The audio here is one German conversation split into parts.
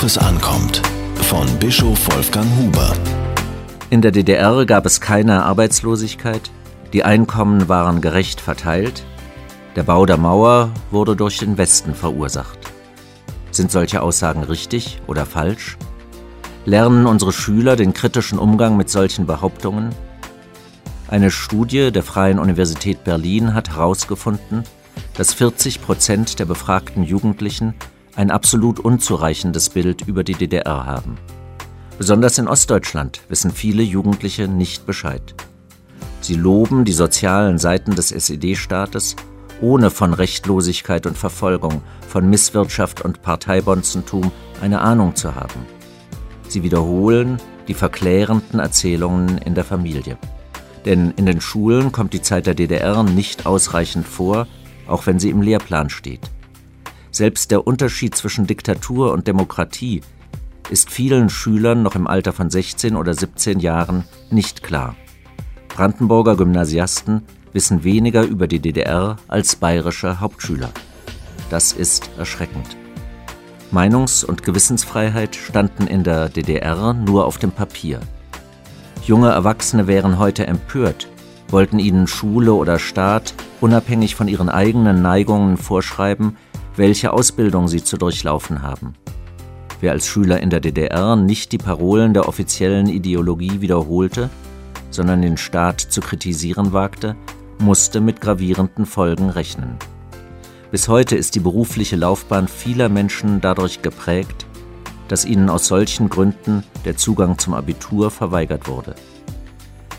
worauf es ankommt. Von Bischof Wolfgang Huber. In der DDR gab es keine Arbeitslosigkeit, die Einkommen waren gerecht verteilt, der Bau der Mauer wurde durch den Westen verursacht. Sind solche Aussagen richtig oder falsch? Lernen unsere Schüler den kritischen Umgang mit solchen Behauptungen? Eine Studie der Freien Universität Berlin hat herausgefunden, dass 40 Prozent der befragten Jugendlichen ein absolut unzureichendes Bild über die DDR haben. Besonders in Ostdeutschland wissen viele Jugendliche nicht Bescheid. Sie loben die sozialen Seiten des SED-Staates, ohne von Rechtlosigkeit und Verfolgung, von Misswirtschaft und Parteibonzentum eine Ahnung zu haben. Sie wiederholen die verklärenden Erzählungen in der Familie. Denn in den Schulen kommt die Zeit der DDR nicht ausreichend vor, auch wenn sie im Lehrplan steht. Selbst der Unterschied zwischen Diktatur und Demokratie ist vielen Schülern noch im Alter von 16 oder 17 Jahren nicht klar. Brandenburger Gymnasiasten wissen weniger über die DDR als bayerische Hauptschüler. Das ist erschreckend. Meinungs- und Gewissensfreiheit standen in der DDR nur auf dem Papier. Junge Erwachsene wären heute empört, wollten ihnen Schule oder Staat unabhängig von ihren eigenen Neigungen vorschreiben, welche Ausbildung sie zu durchlaufen haben. Wer als Schüler in der DDR nicht die Parolen der offiziellen Ideologie wiederholte, sondern den Staat zu kritisieren wagte, musste mit gravierenden Folgen rechnen. Bis heute ist die berufliche Laufbahn vieler Menschen dadurch geprägt, dass ihnen aus solchen Gründen der Zugang zum Abitur verweigert wurde.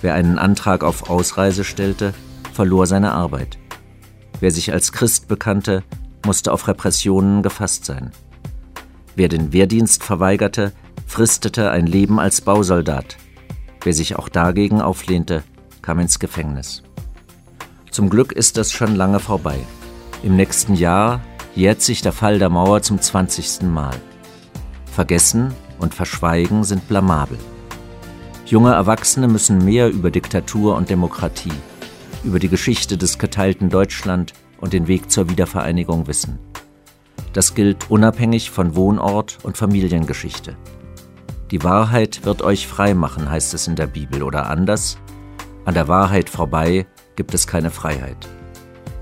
Wer einen Antrag auf Ausreise stellte, verlor seine Arbeit. Wer sich als Christ bekannte, musste auf Repressionen gefasst sein. Wer den Wehrdienst verweigerte, fristete ein Leben als Bausoldat. Wer sich auch dagegen auflehnte, kam ins Gefängnis. Zum Glück ist das schon lange vorbei. Im nächsten Jahr jährt sich der Fall der Mauer zum 20. Mal. Vergessen und Verschweigen sind blamabel. Junge Erwachsene müssen mehr über Diktatur und Demokratie, über die Geschichte des geteilten Deutschland und den Weg zur Wiedervereinigung wissen. Das gilt unabhängig von Wohnort und Familiengeschichte. Die Wahrheit wird euch frei machen, heißt es in der Bibel, oder anders, an der Wahrheit vorbei gibt es keine Freiheit.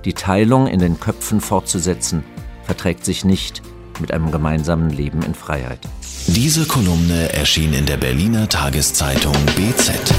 Die Teilung in den Köpfen fortzusetzen, verträgt sich nicht mit einem gemeinsamen Leben in Freiheit. Diese Kolumne erschien in der Berliner Tageszeitung BZ.